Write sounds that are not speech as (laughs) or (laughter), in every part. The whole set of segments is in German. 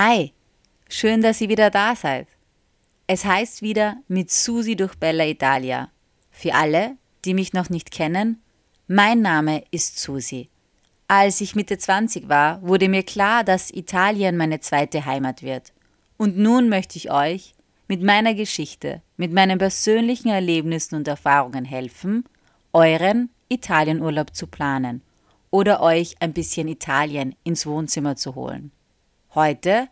Hi, schön, dass ihr wieder da seid. Es heißt wieder mit Susi durch Bella Italia. Für alle, die mich noch nicht kennen, mein Name ist Susi. Als ich Mitte 20 war, wurde mir klar, dass Italien meine zweite Heimat wird. Und nun möchte ich euch mit meiner Geschichte, mit meinen persönlichen Erlebnissen und Erfahrungen helfen, euren Italienurlaub zu planen oder euch ein bisschen Italien ins Wohnzimmer zu holen. Heute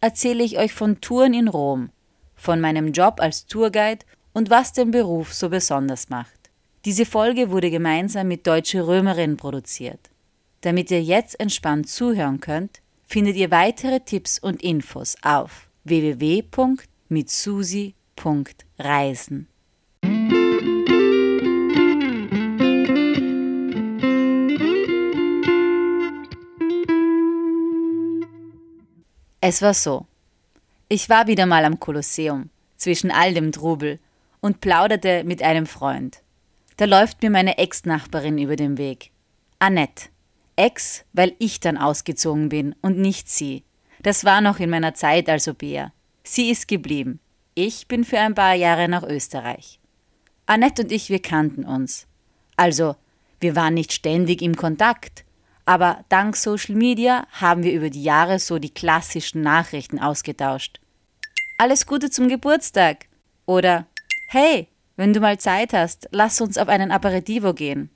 erzähle ich euch von Touren in Rom, von meinem Job als Tourguide und was den Beruf so besonders macht. Diese Folge wurde gemeinsam mit Deutsche Römerin produziert. Damit ihr jetzt entspannt zuhören könnt, findet ihr weitere Tipps und Infos auf www.mitsusi.reisen. Es war so. Ich war wieder mal am Kolosseum, zwischen all dem Trubel, und plauderte mit einem Freund. Da läuft mir meine Ex-Nachbarin über den Weg. Annette. Ex, weil ich dann ausgezogen bin und nicht sie. Das war noch in meiner Zeit als Au-pair. Sie ist geblieben. Ich bin für ein paar Jahre nach Österreich. Annette und ich, wir kannten uns. Also, wir waren nicht ständig im Kontakt, aber dank Social Media haben wir über die Jahre so die klassischen Nachrichten ausgetauscht. Alles Gute zum Geburtstag oder Hey, wenn du mal Zeit hast, lass uns auf einen Aperitivo gehen.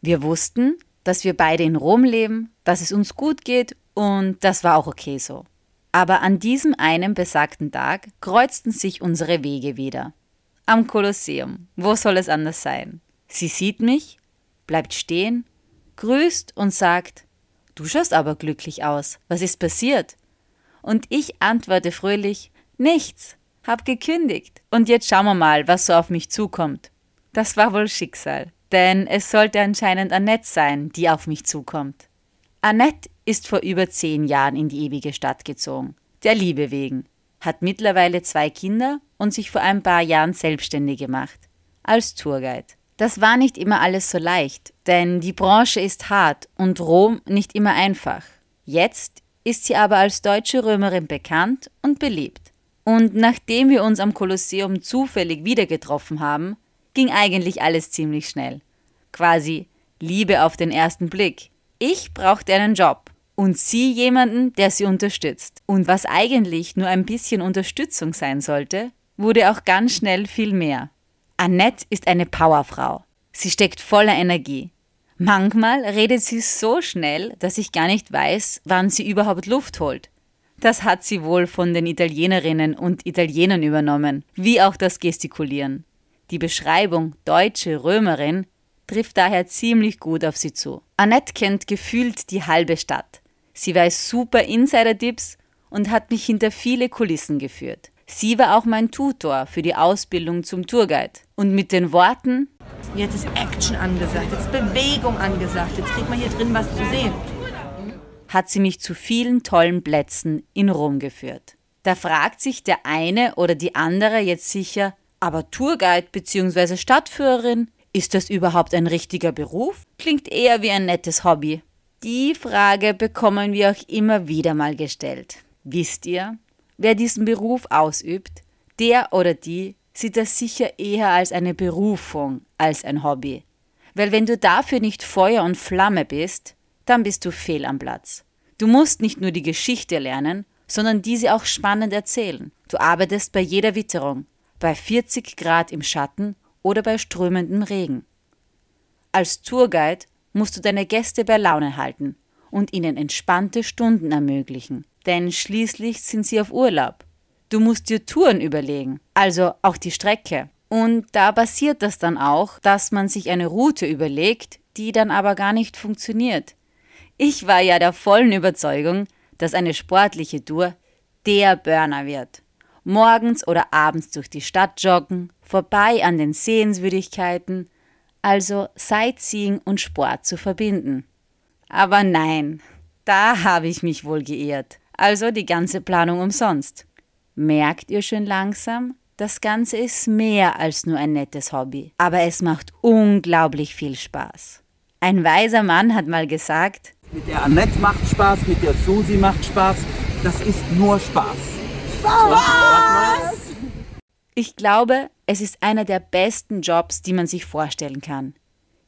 Wir wussten, dass wir beide in Rom leben, dass es uns gut geht und das war auch okay so. Aber an diesem einen besagten Tag kreuzten sich unsere Wege wieder. Am Kolosseum. Wo soll es anders sein? Sie sieht mich, bleibt stehen grüßt und sagt, Du schaust aber glücklich aus. Was ist passiert? Und ich antworte fröhlich, Nichts. Hab gekündigt. Und jetzt schauen wir mal, was so auf mich zukommt. Das war wohl Schicksal, denn es sollte anscheinend Annette sein, die auf mich zukommt. Annette ist vor über zehn Jahren in die ewige Stadt gezogen, der Liebe wegen, hat mittlerweile zwei Kinder und sich vor ein paar Jahren selbstständig gemacht, als Tourguide. Das war nicht immer alles so leicht, denn die Branche ist hart und Rom nicht immer einfach. Jetzt ist sie aber als deutsche Römerin bekannt und beliebt. Und nachdem wir uns am Kolosseum zufällig wieder getroffen haben, ging eigentlich alles ziemlich schnell. Quasi Liebe auf den ersten Blick. Ich brauchte einen Job und sie jemanden, der sie unterstützt. Und was eigentlich nur ein bisschen Unterstützung sein sollte, wurde auch ganz schnell viel mehr. Annette ist eine Powerfrau. Sie steckt voller Energie. Manchmal redet sie so schnell, dass ich gar nicht weiß, wann sie überhaupt Luft holt. Das hat sie wohl von den Italienerinnen und Italienern übernommen, wie auch das Gestikulieren. Die Beschreibung deutsche Römerin trifft daher ziemlich gut auf sie zu. Annette kennt gefühlt die halbe Stadt. Sie weiß super Insider-Tipps und hat mich hinter viele Kulissen geführt. Sie war auch mein Tutor für die Ausbildung zum Tourguide. Und mit den Worten Jetzt ist Action angesagt, jetzt ist Bewegung angesagt, jetzt kriegt man hier drin was zu sehen. hat sie mich zu vielen tollen Plätzen in Rom geführt. Da fragt sich der eine oder die andere jetzt sicher, aber Tourguide bzw. Stadtführerin, ist das überhaupt ein richtiger Beruf? Klingt eher wie ein nettes Hobby. Die Frage bekommen wir auch immer wieder mal gestellt. Wisst ihr, Wer diesen Beruf ausübt, der oder die sieht das sicher eher als eine Berufung als ein Hobby. Weil wenn du dafür nicht Feuer und Flamme bist, dann bist du fehl am Platz. Du musst nicht nur die Geschichte lernen, sondern diese auch spannend erzählen. Du arbeitest bei jeder Witterung, bei 40 Grad im Schatten oder bei strömendem Regen. Als Tourguide musst du deine Gäste bei Laune halten und ihnen entspannte Stunden ermöglichen denn schließlich sind sie auf Urlaub. Du musst dir Touren überlegen, also auch die Strecke. Und da passiert das dann auch, dass man sich eine Route überlegt, die dann aber gar nicht funktioniert. Ich war ja der vollen Überzeugung, dass eine sportliche Tour der Burner wird. Morgens oder abends durch die Stadt joggen, vorbei an den Sehenswürdigkeiten, also Sightseeing und Sport zu verbinden. Aber nein, da habe ich mich wohl geirrt. Also die ganze Planung umsonst. Merkt ihr schon langsam? Das Ganze ist mehr als nur ein nettes Hobby, aber es macht unglaublich viel Spaß. Ein weiser Mann hat mal gesagt, mit der Annette macht Spaß, mit der Susi macht Spaß das ist nur Spaß. Was? Ich glaube, es ist einer der besten Jobs, die man sich vorstellen kann.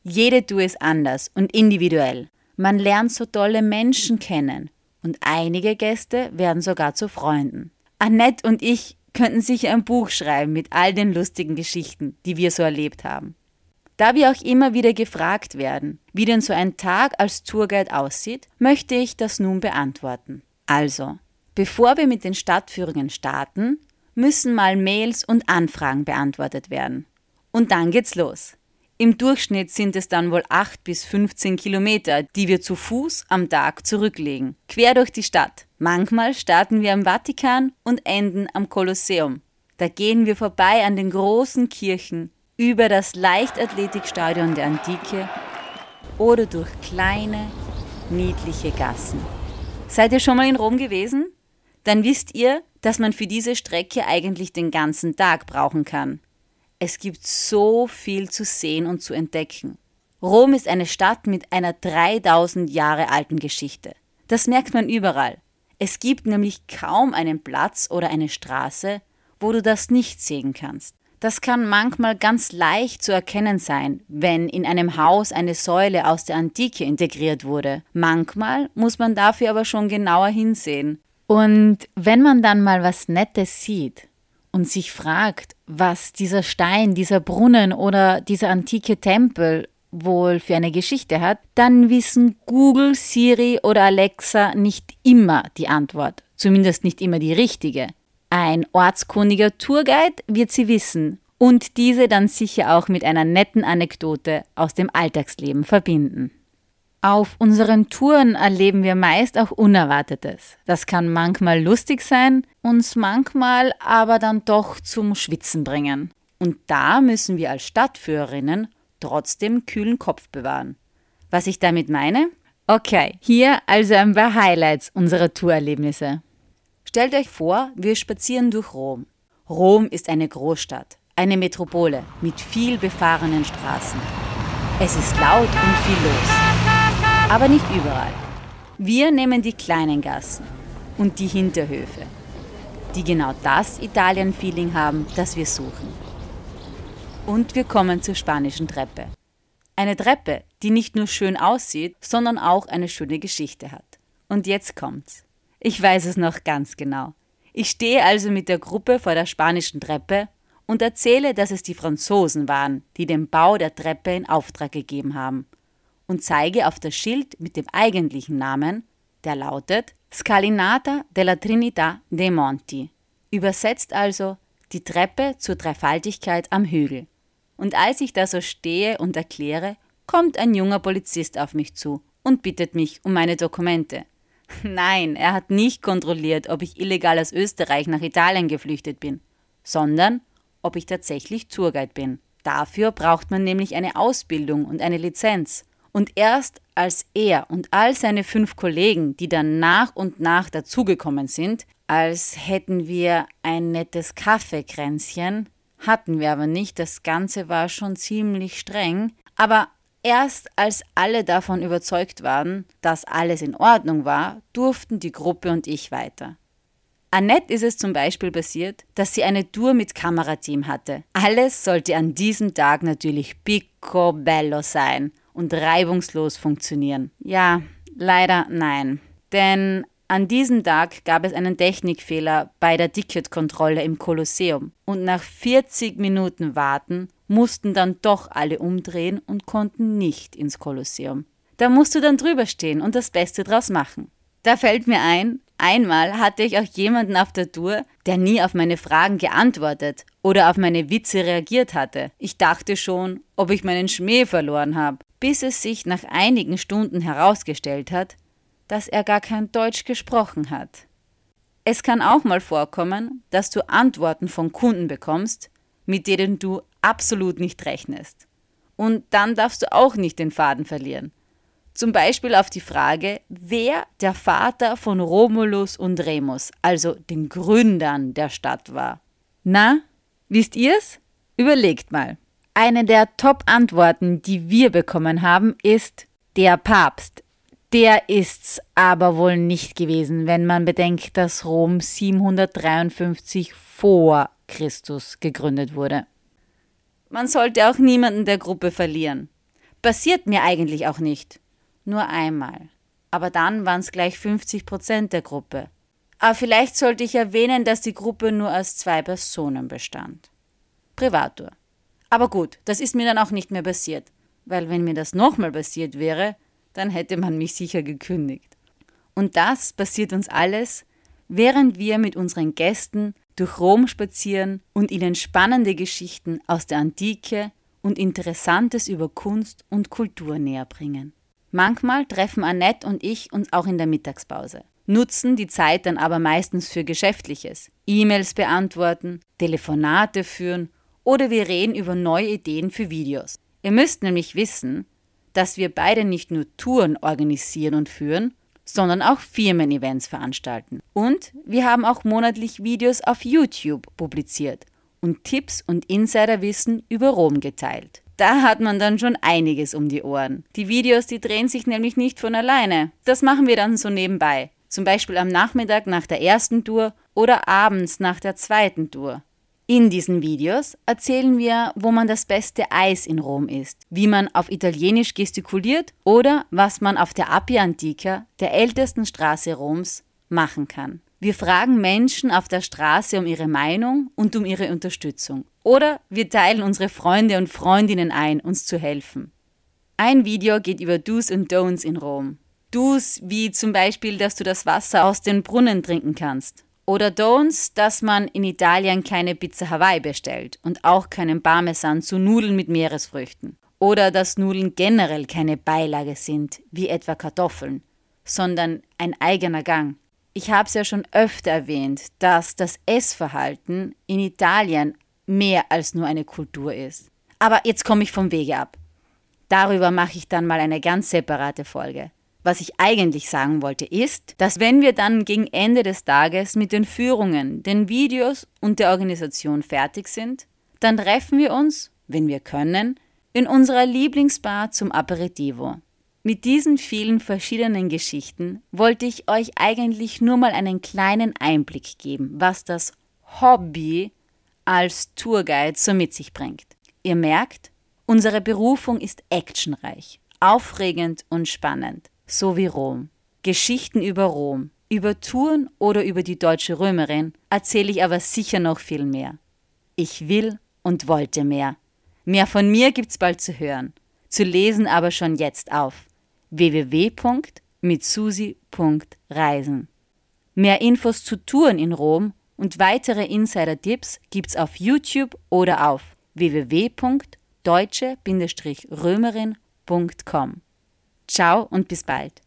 Jede Tour ist anders und individuell. Man lernt so tolle Menschen kennen und einige Gäste werden sogar zu Freunden. Annette und ich könnten sicher ein Buch schreiben mit all den lustigen Geschichten, die wir so erlebt haben. Da wir auch immer wieder gefragt werden, wie denn so ein Tag als Tourguide aussieht, möchte ich das nun beantworten. Also, bevor wir mit den Stadtführungen starten, müssen mal Mails und Anfragen beantwortet werden. Und dann geht's los. Im Durchschnitt sind es dann wohl 8 bis 15 Kilometer, die wir zu Fuß am Tag zurücklegen, quer durch die Stadt. Manchmal starten wir am Vatikan und enden am Kolosseum. Da gehen wir vorbei an den großen Kirchen, über das Leichtathletikstadion der Antike oder durch kleine, niedliche Gassen. Seid ihr schon mal in Rom gewesen? Dann wisst ihr, dass man für diese Strecke eigentlich den ganzen Tag brauchen kann. Es gibt so viel zu sehen und zu entdecken. Rom ist eine Stadt mit einer 3000 Jahre alten Geschichte. Das merkt man überall. Es gibt nämlich kaum einen Platz oder eine Straße, wo du das nicht sehen kannst. Das kann manchmal ganz leicht zu erkennen sein, wenn in einem Haus eine Säule aus der Antike integriert wurde. Manchmal muss man dafür aber schon genauer hinsehen. Und wenn man dann mal was Nettes sieht und sich fragt, was dieser Stein, dieser Brunnen oder dieser antike Tempel wohl für eine Geschichte hat, dann wissen Google, Siri oder Alexa nicht immer die Antwort, zumindest nicht immer die richtige. Ein ortskundiger Tourguide wird sie wissen und diese dann sicher auch mit einer netten Anekdote aus dem Alltagsleben verbinden. Auf unseren Touren erleben wir meist auch Unerwartetes. Das kann manchmal lustig sein, uns manchmal aber dann doch zum Schwitzen bringen. Und da müssen wir als Stadtführerinnen trotzdem kühlen Kopf bewahren. Was ich damit meine? Okay, hier also ein paar Highlights unserer Tourerlebnisse. Stellt euch vor, wir spazieren durch Rom. Rom ist eine Großstadt, eine Metropole mit viel befahrenen Straßen. Es ist laut und viel los. Aber nicht überall. Wir nehmen die kleinen Gassen und die Hinterhöfe, die genau das Italien-Feeling haben, das wir suchen. Und wir kommen zur spanischen Treppe. Eine Treppe, die nicht nur schön aussieht, sondern auch eine schöne Geschichte hat. Und jetzt kommt's. Ich weiß es noch ganz genau. Ich stehe also mit der Gruppe vor der spanischen Treppe und erzähle, dass es die Franzosen waren, die den Bau der Treppe in Auftrag gegeben haben, und zeige auf das Schild mit dem eigentlichen Namen, der lautet Scalinata della Trinità dei Monti, übersetzt also die Treppe zur Dreifaltigkeit am Hügel. Und als ich da so stehe und erkläre, kommt ein junger Polizist auf mich zu und bittet mich um meine Dokumente. (laughs) Nein, er hat nicht kontrolliert, ob ich illegal aus Österreich nach Italien geflüchtet bin, sondern ob ich tatsächlich Tourguide bin. Dafür braucht man nämlich eine Ausbildung und eine Lizenz. Und erst als er und all seine fünf Kollegen, die dann nach und nach dazugekommen sind, als hätten wir ein nettes Kaffeekränzchen, hatten wir aber nicht, das Ganze war schon ziemlich streng, aber Erst als alle davon überzeugt waren, dass alles in Ordnung war, durften die Gruppe und ich weiter. Annette ist es zum Beispiel passiert, dass sie eine Tour mit Kamerateam hatte. Alles sollte an diesem Tag natürlich picobello sein und reibungslos funktionieren. Ja, leider nein. Denn an diesem Tag gab es einen Technikfehler bei der Ticketkontrolle im Kolosseum und nach 40 Minuten Warten mussten dann doch alle umdrehen und konnten nicht ins Kolosseum. Da musst du dann drüber stehen und das Beste draus machen. Da fällt mir ein, einmal hatte ich auch jemanden auf der Tour, der nie auf meine Fragen geantwortet oder auf meine Witze reagiert hatte. Ich dachte schon, ob ich meinen Schmäh verloren habe, bis es sich nach einigen Stunden herausgestellt hat, dass er gar kein Deutsch gesprochen hat. Es kann auch mal vorkommen, dass du Antworten von Kunden bekommst, mit denen du absolut nicht rechnest. Und dann darfst du auch nicht den Faden verlieren. Zum Beispiel auf die Frage, wer der Vater von Romulus und Remus, also den Gründern der Stadt war. Na, wisst ihr's? Überlegt mal. Eine der Top-Antworten, die wir bekommen haben, ist der Papst. Der ist's aber wohl nicht gewesen, wenn man bedenkt, dass Rom 753 vor Christus gegründet wurde. Man sollte auch niemanden der Gruppe verlieren. Passiert mir eigentlich auch nicht. Nur einmal. Aber dann waren es gleich 50 Prozent der Gruppe. Aber vielleicht sollte ich erwähnen, dass die Gruppe nur aus zwei Personen bestand. Privatur. Aber gut, das ist mir dann auch nicht mehr passiert, weil wenn mir das nochmal passiert wäre, dann hätte man mich sicher gekündigt. Und das passiert uns alles, während wir mit unseren Gästen durch Rom spazieren und ihnen spannende Geschichten aus der Antike und Interessantes über Kunst und Kultur näher bringen. Manchmal treffen Annette und ich uns auch in der Mittagspause, nutzen die Zeit dann aber meistens für Geschäftliches, E-Mails beantworten, Telefonate führen oder wir reden über neue Ideen für Videos. Ihr müsst nämlich wissen, dass wir beide nicht nur Touren organisieren und führen, sondern auch Firmen-Events veranstalten. Und wir haben auch monatlich Videos auf YouTube publiziert und Tipps und Insiderwissen über Rom geteilt. Da hat man dann schon einiges um die Ohren. Die Videos, die drehen sich nämlich nicht von alleine. Das machen wir dann so nebenbei. Zum Beispiel am Nachmittag nach der ersten Tour oder abends nach der zweiten Tour. In diesen Videos erzählen wir, wo man das beste Eis in Rom isst, wie man auf Italienisch gestikuliert oder was man auf der Appia Antica, der ältesten Straße Roms, machen kann. Wir fragen Menschen auf der Straße um ihre Meinung und um ihre Unterstützung. Oder wir teilen unsere Freunde und Freundinnen ein, uns zu helfen. Ein Video geht über Do's und Don'ts in Rom. Do's wie zum Beispiel, dass du das Wasser aus den Brunnen trinken kannst. Oder Don'ts, dass man in Italien keine Pizza Hawaii bestellt und auch keinen Parmesan zu Nudeln mit Meeresfrüchten. Oder dass Nudeln generell keine Beilage sind, wie etwa Kartoffeln, sondern ein eigener Gang. Ich habe es ja schon öfter erwähnt, dass das Essverhalten in Italien mehr als nur eine Kultur ist. Aber jetzt komme ich vom Wege ab. Darüber mache ich dann mal eine ganz separate Folge. Was ich eigentlich sagen wollte ist, dass wenn wir dann gegen Ende des Tages mit den Führungen, den Videos und der Organisation fertig sind, dann treffen wir uns, wenn wir können, in unserer Lieblingsbar zum Aperitivo. Mit diesen vielen verschiedenen Geschichten wollte ich euch eigentlich nur mal einen kleinen Einblick geben, was das Hobby als Tourguide so mit sich bringt. Ihr merkt, unsere Berufung ist actionreich, aufregend und spannend so wie Rom. Geschichten über Rom, über Touren oder über die deutsche Römerin erzähle ich aber sicher noch viel mehr. Ich will und wollte mehr. Mehr von mir gibt's bald zu hören, zu lesen aber schon jetzt auf www.mitsusi.reisen. Mehr Infos zu Touren in Rom und weitere Insider-Tipps gibt's auf YouTube oder auf www.deutsche-römerin.com. Ciao und bis bald.